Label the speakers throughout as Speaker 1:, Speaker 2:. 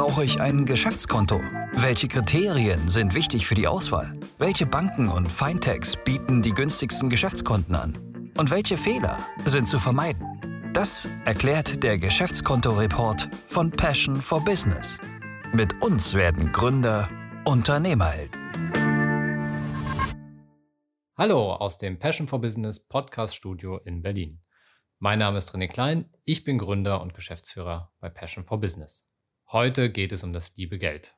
Speaker 1: brauche ich ein Geschäftskonto? Welche Kriterien sind wichtig für die Auswahl? Welche Banken und Fintechs bieten die günstigsten Geschäftskonten an? Und welche Fehler sind zu vermeiden? Das erklärt der Geschäftskonto-Report von Passion for Business. Mit uns werden Gründer Unternehmerhelden.
Speaker 2: Hallo aus dem Passion for Business Podcast Studio in Berlin. Mein Name ist René Klein, ich bin Gründer und Geschäftsführer bei Passion for Business. Heute geht es um das liebe Geld,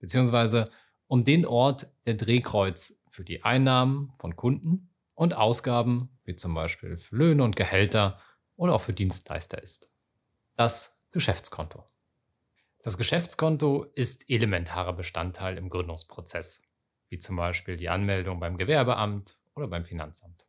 Speaker 2: beziehungsweise um den Ort, der Drehkreuz für die Einnahmen von Kunden und Ausgaben, wie zum Beispiel für Löhne und Gehälter oder auch für Dienstleister ist. Das Geschäftskonto. Das Geschäftskonto ist elementarer Bestandteil im Gründungsprozess, wie zum Beispiel die Anmeldung beim Gewerbeamt oder beim Finanzamt.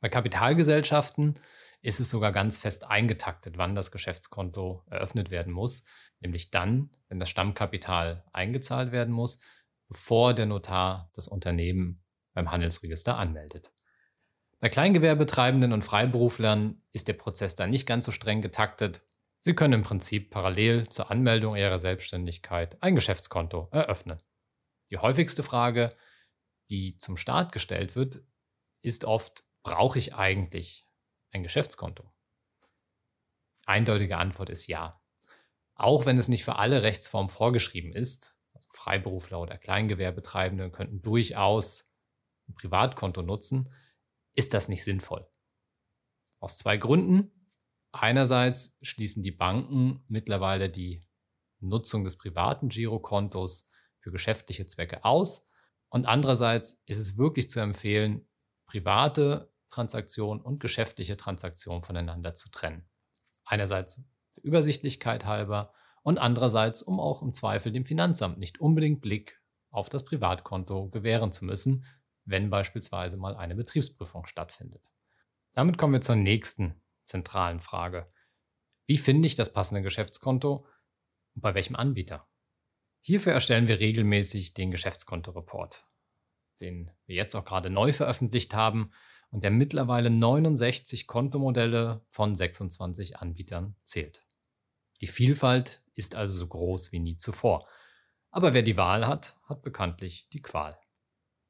Speaker 2: Bei Kapitalgesellschaften ist es sogar ganz fest eingetaktet, wann das Geschäftskonto eröffnet werden muss, nämlich dann, wenn das Stammkapital eingezahlt werden muss, bevor der Notar das Unternehmen beim Handelsregister anmeldet. Bei Kleingewerbetreibenden und Freiberuflern ist der Prozess dann nicht ganz so streng getaktet. Sie können im Prinzip parallel zur Anmeldung ihrer Selbstständigkeit ein Geschäftskonto eröffnen. Die häufigste Frage, die zum Start gestellt wird, ist oft, brauche ich eigentlich ein Geschäftskonto? Eindeutige Antwort ist ja. Auch wenn es nicht für alle Rechtsformen vorgeschrieben ist, also Freiberufler oder Kleingewerbetreibende könnten durchaus ein Privatkonto nutzen, ist das nicht sinnvoll. Aus zwei Gründen. Einerseits schließen die Banken mittlerweile die Nutzung des privaten Girokontos für geschäftliche Zwecke aus. Und andererseits ist es wirklich zu empfehlen, private Transaktionen und geschäftliche Transaktionen voneinander zu trennen. Einerseits Übersichtlichkeit halber und andererseits, um auch im Zweifel dem Finanzamt nicht unbedingt Blick auf das Privatkonto gewähren zu müssen, wenn beispielsweise mal eine Betriebsprüfung stattfindet. Damit kommen wir zur nächsten zentralen Frage. Wie finde ich das passende Geschäftskonto und bei welchem Anbieter? Hierfür erstellen wir regelmäßig den Geschäftskonto-Report, den wir jetzt auch gerade neu veröffentlicht haben und der mittlerweile 69 Kontomodelle von 26 Anbietern zählt. Die Vielfalt ist also so groß wie nie zuvor. Aber wer die Wahl hat, hat bekanntlich die Qual.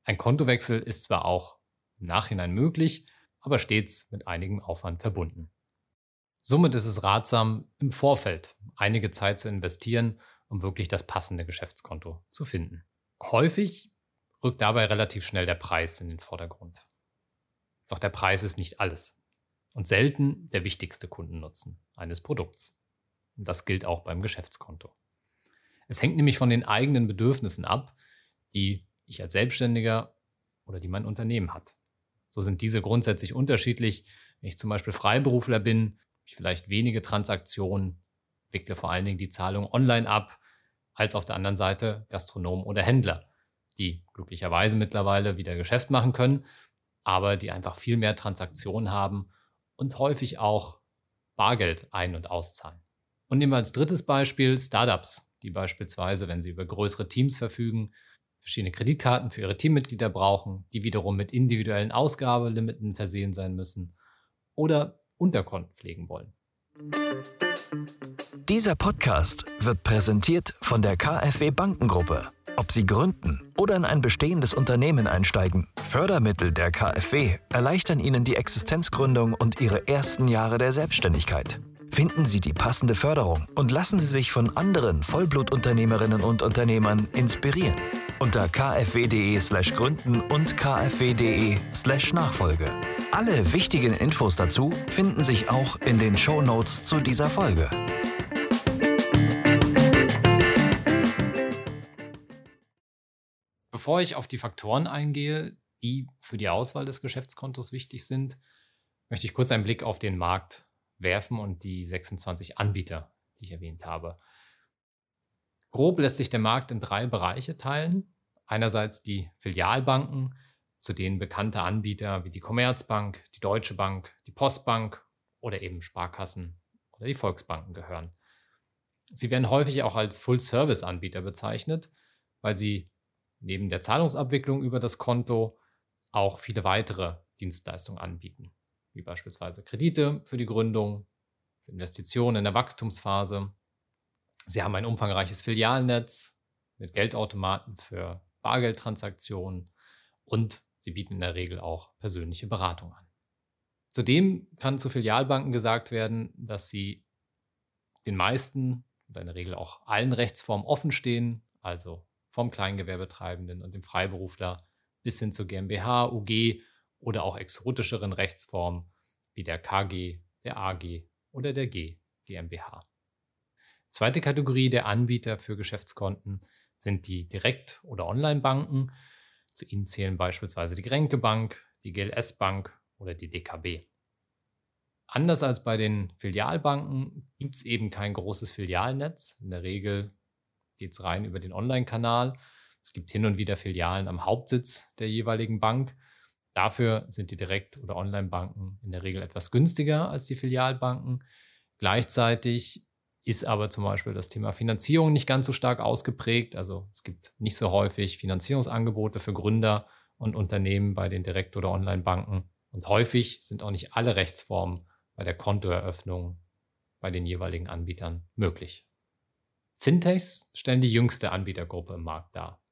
Speaker 2: Ein Kontowechsel ist zwar auch im Nachhinein möglich, aber stets mit einigem Aufwand verbunden. Somit ist es ratsam, im Vorfeld einige Zeit zu investieren, um wirklich das passende Geschäftskonto zu finden. Häufig rückt dabei relativ schnell der Preis in den Vordergrund. Doch der Preis ist nicht alles und selten der wichtigste Kundennutzen eines Produkts. Und das gilt auch beim Geschäftskonto. Es hängt nämlich von den eigenen Bedürfnissen ab, die ich als Selbstständiger oder die mein Unternehmen hat. So sind diese grundsätzlich unterschiedlich. Wenn ich zum Beispiel Freiberufler bin, ich vielleicht wenige Transaktionen, wickle vor allen Dingen die Zahlung online ab, als auf der anderen Seite Gastronomen oder Händler, die glücklicherweise mittlerweile wieder Geschäft machen können, aber die einfach viel mehr Transaktionen haben und häufig auch Bargeld ein- und auszahlen. Und nehmen wir als drittes Beispiel Startups, die beispielsweise, wenn sie über größere Teams verfügen, verschiedene Kreditkarten für ihre Teammitglieder brauchen, die wiederum mit individuellen Ausgabelimiten versehen sein müssen oder Unterkonten pflegen wollen.
Speaker 1: Dieser Podcast wird präsentiert von der KfW Bankengruppe. Ob Sie gründen oder in ein bestehendes Unternehmen einsteigen, Fördermittel der KfW erleichtern Ihnen die Existenzgründung und Ihre ersten Jahre der Selbstständigkeit. Finden Sie die passende Förderung und lassen Sie sich von anderen Vollblutunternehmerinnen und Unternehmern inspirieren. Unter kfw.de/slash gründen und kfw.de/slash Nachfolge. Alle wichtigen Infos dazu finden sich auch in den Show Notes zu dieser Folge.
Speaker 2: Bevor ich auf die Faktoren eingehe, die für die Auswahl des Geschäftskontos wichtig sind, möchte ich kurz einen Blick auf den Markt werfen und die 26 Anbieter, die ich erwähnt habe. Grob lässt sich der Markt in drei Bereiche teilen. Einerseits die Filialbanken, zu denen bekannte Anbieter wie die Commerzbank, die Deutsche Bank, die Postbank oder eben Sparkassen oder die Volksbanken gehören. Sie werden häufig auch als Full-Service-Anbieter bezeichnet, weil sie neben der Zahlungsabwicklung über das Konto auch viele weitere Dienstleistungen anbieten wie beispielsweise Kredite für die Gründung, für Investitionen in der Wachstumsphase. Sie haben ein umfangreiches Filialnetz mit Geldautomaten für Bargeldtransaktionen und sie bieten in der Regel auch persönliche Beratung an. Zudem kann zu Filialbanken gesagt werden, dass sie den meisten oder in der Regel auch allen Rechtsformen offen stehen, also vom Kleingewerbetreibenden und dem Freiberufler bis hin zur GmbH, UG oder auch exotischeren Rechtsformen wie der KG, der AG oder der G GmbH. Zweite Kategorie der Anbieter für Geschäftskonten sind die Direkt- oder Online-Banken. Zu ihnen zählen beispielsweise die Grenke Bank, die GLS Bank oder die DKB. Anders als bei den Filialbanken gibt es eben kein großes Filialnetz. In der Regel geht es rein über den Online-Kanal. Es gibt hin und wieder Filialen am Hauptsitz der jeweiligen Bank. Dafür sind die Direkt- oder Online-Banken in der Regel etwas günstiger als die Filialbanken. Gleichzeitig ist aber zum Beispiel das Thema Finanzierung nicht ganz so stark ausgeprägt. Also es gibt nicht so häufig Finanzierungsangebote für Gründer und Unternehmen bei den Direkt- oder Online-Banken. Und häufig sind auch nicht alle Rechtsformen bei der Kontoeröffnung bei den jeweiligen Anbietern möglich. Fintechs stellen die jüngste Anbietergruppe im Markt dar.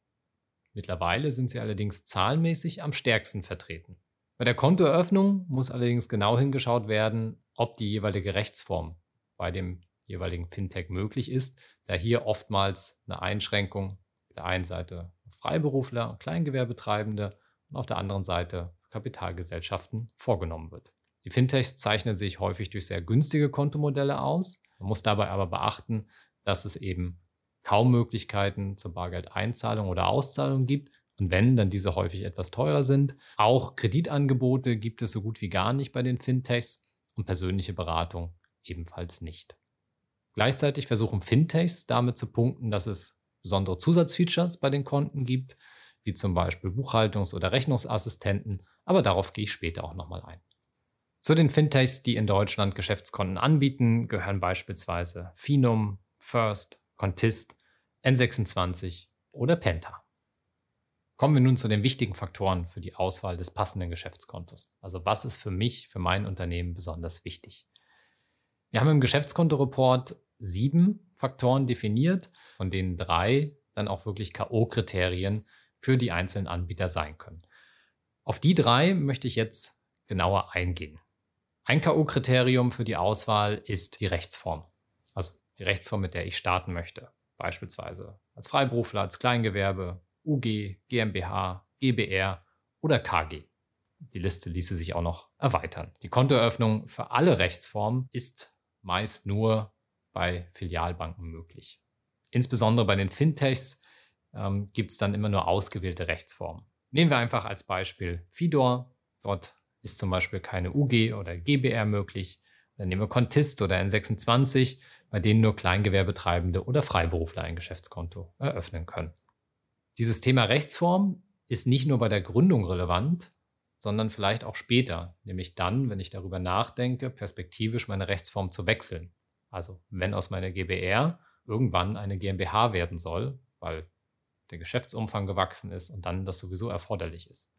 Speaker 2: Mittlerweile sind sie allerdings zahlenmäßig am stärksten vertreten. Bei der Kontoeröffnung muss allerdings genau hingeschaut werden, ob die jeweilige Rechtsform bei dem jeweiligen Fintech möglich ist, da hier oftmals eine Einschränkung auf der einen Seite Freiberufler und Kleingewerbetreibende und auf der anderen Seite Kapitalgesellschaften vorgenommen wird. Die Fintechs zeichnen sich häufig durch sehr günstige Kontomodelle aus. Man muss dabei aber beachten, dass es eben kaum Möglichkeiten zur Bargeldeinzahlung oder Auszahlung gibt. Und wenn, dann diese häufig etwas teurer sind. Auch Kreditangebote gibt es so gut wie gar nicht bei den Fintechs und persönliche Beratung ebenfalls nicht. Gleichzeitig versuchen Fintechs damit zu punkten, dass es besondere Zusatzfeatures bei den Konten gibt, wie zum Beispiel Buchhaltungs- oder Rechnungsassistenten, aber darauf gehe ich später auch nochmal ein. Zu den Fintechs, die in Deutschland Geschäftskonten anbieten, gehören beispielsweise Finum, First, Contist, N26 oder Penta. Kommen wir nun zu den wichtigen Faktoren für die Auswahl des passenden Geschäftskontos. Also was ist für mich, für mein Unternehmen besonders wichtig? Wir haben im Geschäftskontoreport sieben Faktoren definiert, von denen drei dann auch wirklich KO-Kriterien für die einzelnen Anbieter sein können. Auf die drei möchte ich jetzt genauer eingehen. Ein K.O.-Kriterium für die Auswahl ist die Rechtsform. Die Rechtsform, mit der ich starten möchte. Beispielsweise als Freiberufler, als Kleingewerbe, UG, GmbH, GBR oder KG. Die Liste ließe sich auch noch erweitern. Die Kontoeröffnung für alle Rechtsformen ist meist nur bei Filialbanken möglich. Insbesondere bei den Fintechs ähm, gibt es dann immer nur ausgewählte Rechtsformen. Nehmen wir einfach als Beispiel Fidor. Dort ist zum Beispiel keine UG oder GBR möglich. Dann nehmen wir Contist oder N26, bei denen nur Kleingewerbetreibende oder Freiberufler ein Geschäftskonto eröffnen können. Dieses Thema Rechtsform ist nicht nur bei der Gründung relevant, sondern vielleicht auch später, nämlich dann, wenn ich darüber nachdenke, perspektivisch meine Rechtsform zu wechseln. Also wenn aus meiner GBR irgendwann eine GmbH werden soll, weil der Geschäftsumfang gewachsen ist und dann das sowieso erforderlich ist.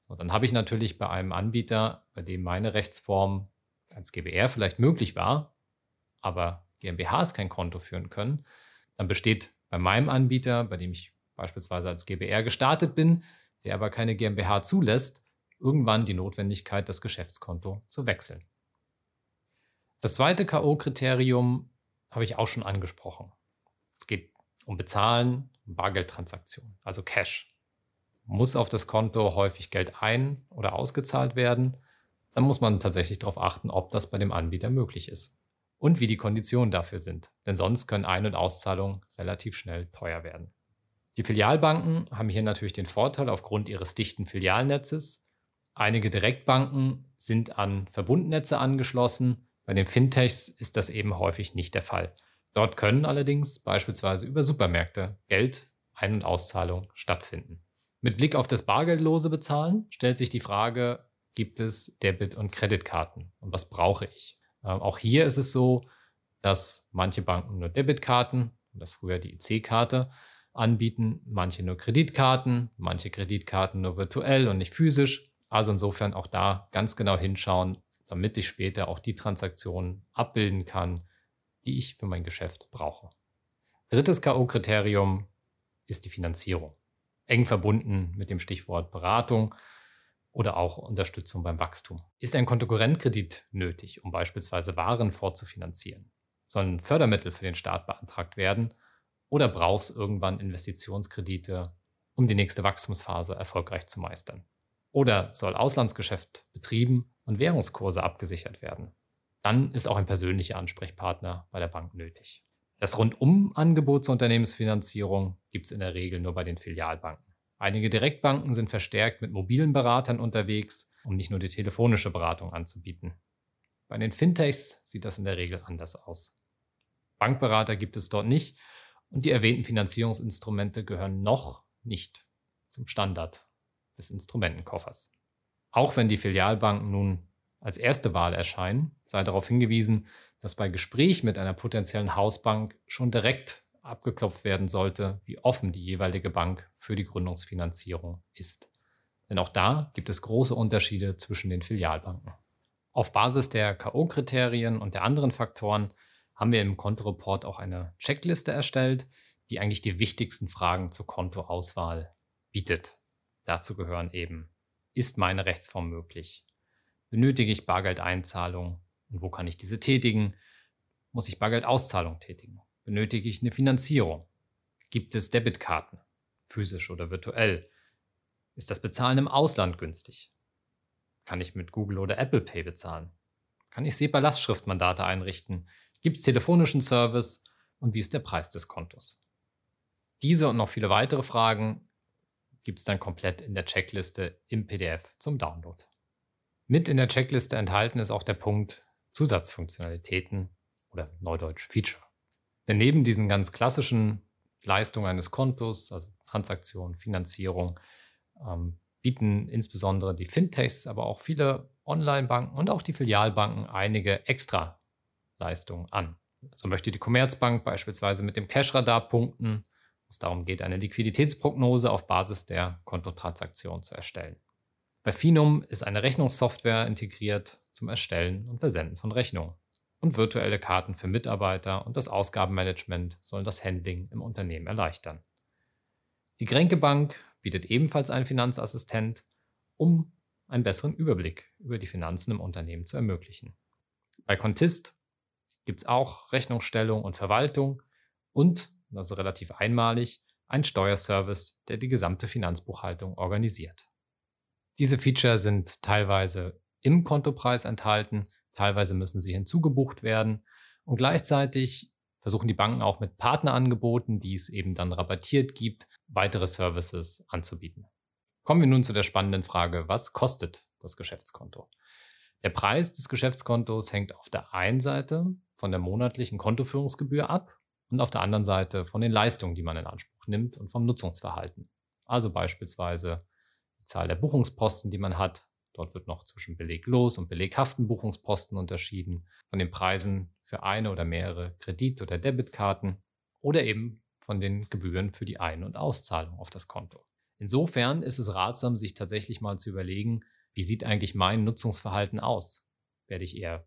Speaker 2: So, dann habe ich natürlich bei einem Anbieter, bei dem meine Rechtsform als GBR vielleicht möglich war, aber GmbHs kein Konto führen können, dann besteht bei meinem Anbieter, bei dem ich beispielsweise als GBR gestartet bin, der aber keine GmbH zulässt, irgendwann die Notwendigkeit, das Geschäftskonto zu wechseln. Das zweite KO-Kriterium habe ich auch schon angesprochen. Es geht um Bezahlen, um Bargeldtransaktionen, also Cash muss auf das Konto häufig Geld ein- oder ausgezahlt werden, dann muss man tatsächlich darauf achten, ob das bei dem Anbieter möglich ist und wie die Konditionen dafür sind, denn sonst können Ein- und Auszahlungen relativ schnell teuer werden. Die Filialbanken haben hier natürlich den Vorteil aufgrund ihres dichten Filialnetzes. Einige Direktbanken sind an Verbundnetze angeschlossen. Bei den Fintechs ist das eben häufig nicht der Fall. Dort können allerdings beispielsweise über Supermärkte Geld, Ein- und Auszahlung stattfinden. Mit Blick auf das bargeldlose Bezahlen stellt sich die Frage, gibt es Debit- und Kreditkarten und was brauche ich? Ähm, auch hier ist es so, dass manche Banken nur Debitkarten, das früher die IC-Karte, anbieten, manche nur Kreditkarten, manche Kreditkarten nur virtuell und nicht physisch. Also insofern auch da ganz genau hinschauen, damit ich später auch die Transaktionen abbilden kann, die ich für mein Geschäft brauche. Drittes KO-Kriterium ist die Finanzierung. Eng verbunden mit dem Stichwort Beratung oder auch Unterstützung beim Wachstum. Ist ein Kontokorrentkredit nötig, um beispielsweise Waren vorzufinanzieren? Sollen Fördermittel für den Staat beantragt werden? Oder braucht es irgendwann Investitionskredite, um die nächste Wachstumsphase erfolgreich zu meistern? Oder soll Auslandsgeschäft betrieben und Währungskurse abgesichert werden? Dann ist auch ein persönlicher Ansprechpartner bei der Bank nötig. Das Rundum-Angebot zur Unternehmensfinanzierung gibt es in der Regel nur bei den Filialbanken. Einige Direktbanken sind verstärkt mit mobilen Beratern unterwegs, um nicht nur die telefonische Beratung anzubieten. Bei den Fintechs sieht das in der Regel anders aus. Bankberater gibt es dort nicht und die erwähnten Finanzierungsinstrumente gehören noch nicht zum Standard des Instrumentenkoffers. Auch wenn die Filialbanken nun als erste Wahl erscheinen, sei darauf hingewiesen, dass bei Gespräch mit einer potenziellen Hausbank schon direkt abgeklopft werden sollte, wie offen die jeweilige Bank für die Gründungsfinanzierung ist. Denn auch da gibt es große Unterschiede zwischen den Filialbanken. Auf Basis der KO-Kriterien und der anderen Faktoren haben wir im Kontoreport auch eine Checkliste erstellt, die eigentlich die wichtigsten Fragen zur Kontoauswahl bietet. Dazu gehören eben, ist meine Rechtsform möglich? Benötige ich Bargeldeinzahlung und wo kann ich diese tätigen? Muss ich Bargeldauszahlung tätigen? Benötige ich eine Finanzierung? Gibt es Debitkarten, physisch oder virtuell? Ist das Bezahlen im Ausland günstig? Kann ich mit Google oder Apple Pay bezahlen? Kann ich SEPA-Lastschriftmandate einrichten? Gibt es telefonischen Service? Und wie ist der Preis des Kontos? Diese und noch viele weitere Fragen gibt es dann komplett in der Checkliste im PDF zum Download. Mit in der Checkliste enthalten ist auch der Punkt Zusatzfunktionalitäten oder Neudeutsch Feature. Denn neben diesen ganz klassischen Leistungen eines Kontos, also Transaktion, Finanzierung, ähm, bieten insbesondere die Fintechs, aber auch viele Online-Banken und auch die Filialbanken einige extra Leistungen an. So möchte die Commerzbank beispielsweise mit dem Cash-Radar punkten, es darum geht, eine Liquiditätsprognose auf Basis der Kontotransaktion zu erstellen. Bei Finum ist eine Rechnungssoftware integriert zum Erstellen und Versenden von Rechnungen und virtuelle Karten für Mitarbeiter und das Ausgabenmanagement sollen das Handling im Unternehmen erleichtern. Die Grenke Bank bietet ebenfalls einen Finanzassistent, um einen besseren Überblick über die Finanzen im Unternehmen zu ermöglichen. Bei Contist gibt es auch Rechnungsstellung und Verwaltung und, das ist relativ einmalig, ein Steuerservice, der die gesamte Finanzbuchhaltung organisiert. Diese Feature sind teilweise im Kontopreis enthalten, Teilweise müssen sie hinzugebucht werden. Und gleichzeitig versuchen die Banken auch mit Partnerangeboten, die es eben dann rabattiert gibt, weitere Services anzubieten. Kommen wir nun zu der spannenden Frage, was kostet das Geschäftskonto? Der Preis des Geschäftskontos hängt auf der einen Seite von der monatlichen Kontoführungsgebühr ab und auf der anderen Seite von den Leistungen, die man in Anspruch nimmt und vom Nutzungsverhalten. Also beispielsweise die Zahl der Buchungsposten, die man hat, Dort wird noch zwischen beleglos und beleghaften Buchungsposten unterschieden, von den Preisen für eine oder mehrere Kredit- oder Debitkarten oder eben von den Gebühren für die Ein- und Auszahlung auf das Konto. Insofern ist es ratsam, sich tatsächlich mal zu überlegen, wie sieht eigentlich mein Nutzungsverhalten aus? Werde ich eher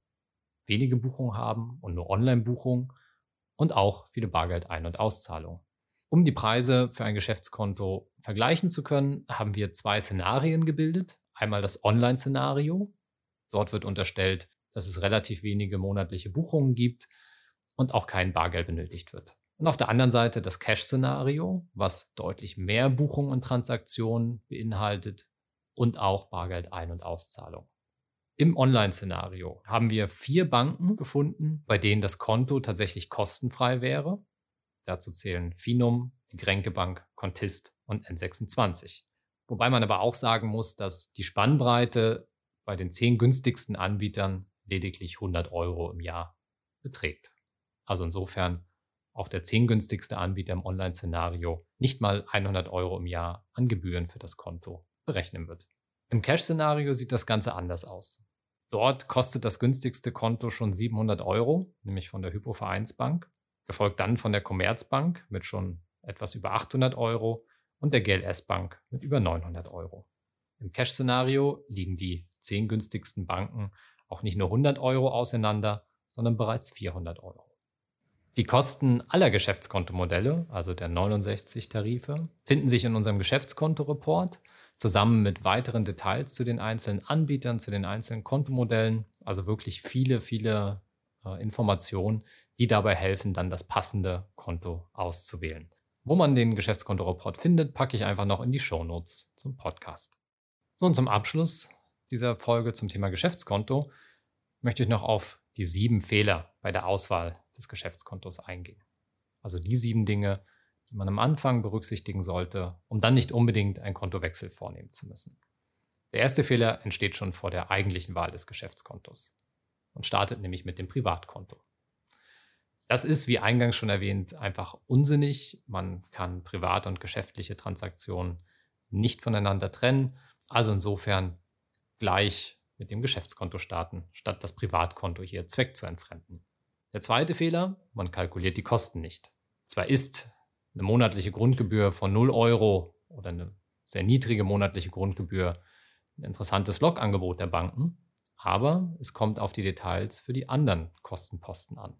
Speaker 2: wenige Buchungen haben und nur Online-Buchungen und auch viele Bargeld-Ein- und Auszahlungen? Um die Preise für ein Geschäftskonto vergleichen zu können, haben wir zwei Szenarien gebildet. Einmal das Online-Szenario. Dort wird unterstellt, dass es relativ wenige monatliche Buchungen gibt und auch kein Bargeld benötigt wird. Und auf der anderen Seite das Cash-Szenario, was deutlich mehr Buchungen und Transaktionen beinhaltet und auch Bargeld-Ein- und Auszahlung. Im Online-Szenario haben wir vier Banken gefunden, bei denen das Konto tatsächlich kostenfrei wäre. Dazu zählen Finum, die Grenke Bank, Contist und N26. Wobei man aber auch sagen muss, dass die Spannbreite bei den zehn günstigsten Anbietern lediglich 100 Euro im Jahr beträgt. Also insofern auch der zehn günstigste Anbieter im Online-Szenario nicht mal 100 Euro im Jahr an Gebühren für das Konto berechnen wird. Im Cash-Szenario sieht das Ganze anders aus. Dort kostet das günstigste Konto schon 700 Euro, nämlich von der Hypovereinsbank, gefolgt dann von der Commerzbank mit schon etwas über 800 Euro und der GLS Bank mit über 900 Euro. Im Cash-Szenario liegen die zehn günstigsten Banken auch nicht nur 100 Euro auseinander, sondern bereits 400 Euro. Die Kosten aller Geschäftskontomodelle, also der 69 Tarife, finden sich in unserem Geschäftskontoreport zusammen mit weiteren Details zu den einzelnen Anbietern, zu den einzelnen Kontomodellen. Also wirklich viele, viele äh, Informationen, die dabei helfen, dann das passende Konto auszuwählen. Wo man den Geschäftskontoreport findet, packe ich einfach noch in die Shownotes zum Podcast. So und zum Abschluss dieser Folge zum Thema Geschäftskonto möchte ich noch auf die sieben Fehler bei der Auswahl des Geschäftskontos eingehen. Also die sieben Dinge, die man am Anfang berücksichtigen sollte, um dann nicht unbedingt einen Kontowechsel vornehmen zu müssen. Der erste Fehler entsteht schon vor der eigentlichen Wahl des Geschäftskontos und startet nämlich mit dem Privatkonto. Das ist, wie eingangs schon erwähnt, einfach unsinnig. Man kann private und geschäftliche Transaktionen nicht voneinander trennen. Also insofern gleich mit dem Geschäftskonto starten, statt das Privatkonto hier Zweck zu entfremden. Der zweite Fehler, man kalkuliert die Kosten nicht. Zwar ist eine monatliche Grundgebühr von 0 Euro oder eine sehr niedrige monatliche Grundgebühr ein interessantes Logangebot der Banken, aber es kommt auf die Details für die anderen Kostenposten an.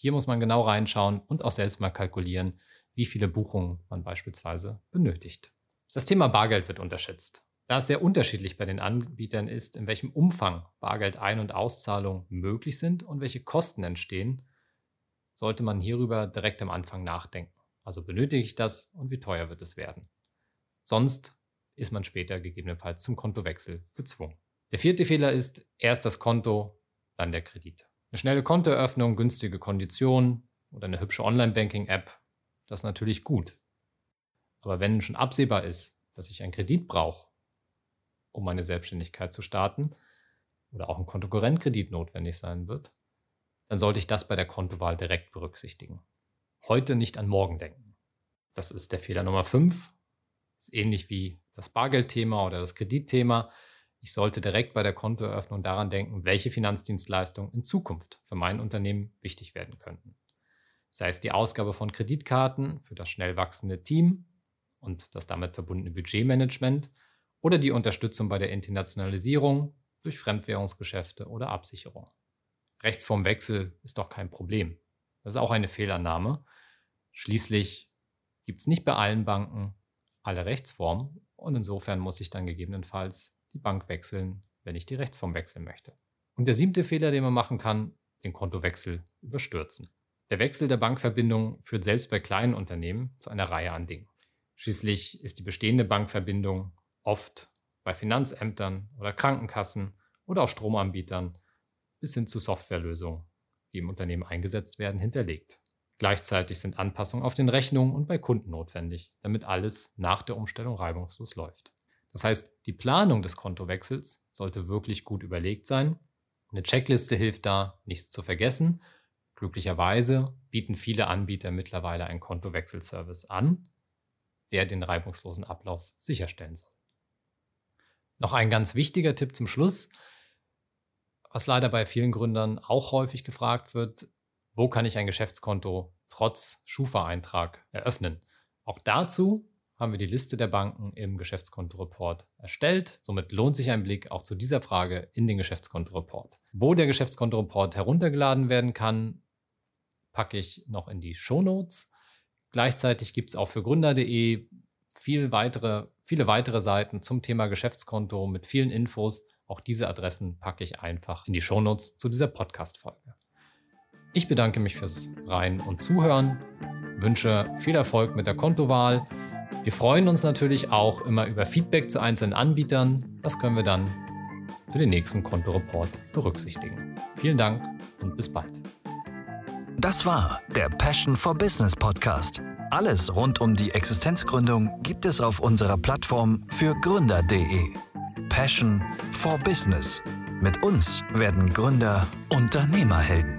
Speaker 2: Hier muss man genau reinschauen und auch selbst mal kalkulieren, wie viele Buchungen man beispielsweise benötigt. Das Thema Bargeld wird unterschätzt. Da es sehr unterschiedlich bei den Anbietern ist, in welchem Umfang Bargeld-Ein- und Auszahlungen möglich sind und welche Kosten entstehen, sollte man hierüber direkt am Anfang nachdenken. Also benötige ich das und wie teuer wird es werden? Sonst ist man später gegebenenfalls zum Kontowechsel gezwungen. Der vierte Fehler ist erst das Konto, dann der Kredit. Eine schnelle Kontoeröffnung, günstige Konditionen oder eine hübsche Online-Banking-App, das ist natürlich gut. Aber wenn schon absehbar ist, dass ich einen Kredit brauche, um meine Selbstständigkeit zu starten oder auch ein Kontokorrentkredit notwendig sein wird, dann sollte ich das bei der Kontowahl direkt berücksichtigen. Heute nicht an morgen denken. Das ist der Fehler Nummer 5. Ist ähnlich wie das Bargeldthema oder das Kreditthema. Ich sollte direkt bei der Kontoeröffnung daran denken, welche Finanzdienstleistungen in Zukunft für mein Unternehmen wichtig werden könnten. Sei es die Ausgabe von Kreditkarten für das schnell wachsende Team und das damit verbundene Budgetmanagement oder die Unterstützung bei der Internationalisierung durch Fremdwährungsgeschäfte oder Absicherung. Rechtsformwechsel ist doch kein Problem. Das ist auch eine Fehlannahme. Schließlich gibt es nicht bei allen Banken alle Rechtsformen und insofern muss ich dann gegebenenfalls die Bank wechseln, wenn ich die Rechtsform wechseln möchte. Und der siebte Fehler, den man machen kann, den Kontowechsel überstürzen. Der Wechsel der Bankverbindung führt selbst bei kleinen Unternehmen zu einer Reihe an Dingen. Schließlich ist die bestehende Bankverbindung oft bei Finanzämtern oder Krankenkassen oder auch Stromanbietern bis hin zu Softwarelösungen, die im Unternehmen eingesetzt werden, hinterlegt. Gleichzeitig sind Anpassungen auf den Rechnungen und bei Kunden notwendig, damit alles nach der Umstellung reibungslos läuft. Das heißt, die Planung des Kontowechsels sollte wirklich gut überlegt sein. Eine Checkliste hilft da, nichts zu vergessen. Glücklicherweise bieten viele Anbieter mittlerweile einen Kontowechselservice an, der den reibungslosen Ablauf sicherstellen soll. Noch ein ganz wichtiger Tipp zum Schluss, was leider bei vielen Gründern auch häufig gefragt wird, wo kann ich ein Geschäftskonto trotz Schufa-Eintrag eröffnen? Auch dazu haben wir die Liste der Banken im Geschäftskontoreport erstellt. Somit lohnt sich ein Blick auch zu dieser Frage in den Geschäftskontoreport. Wo der Geschäftskontoreport heruntergeladen werden kann, packe ich noch in die Shownotes. Gleichzeitig gibt es auch für gründer.de viel weitere viele weitere Seiten zum Thema Geschäftskonto mit vielen Infos. Auch diese Adressen packe ich einfach in die Shownotes zu dieser Podcast-Folge. Ich bedanke mich fürs Rein und Zuhören, wünsche viel Erfolg mit der Kontowahl. Wir freuen uns natürlich auch immer über Feedback zu einzelnen Anbietern. Das können wir dann für den nächsten Kontoreport berücksichtigen. Vielen Dank und bis bald.
Speaker 1: Das war der Passion for Business Podcast. Alles rund um die Existenzgründung gibt es auf unserer Plattform für Gründer.de. Passion for Business. Mit uns werden Gründer Unternehmerhelden.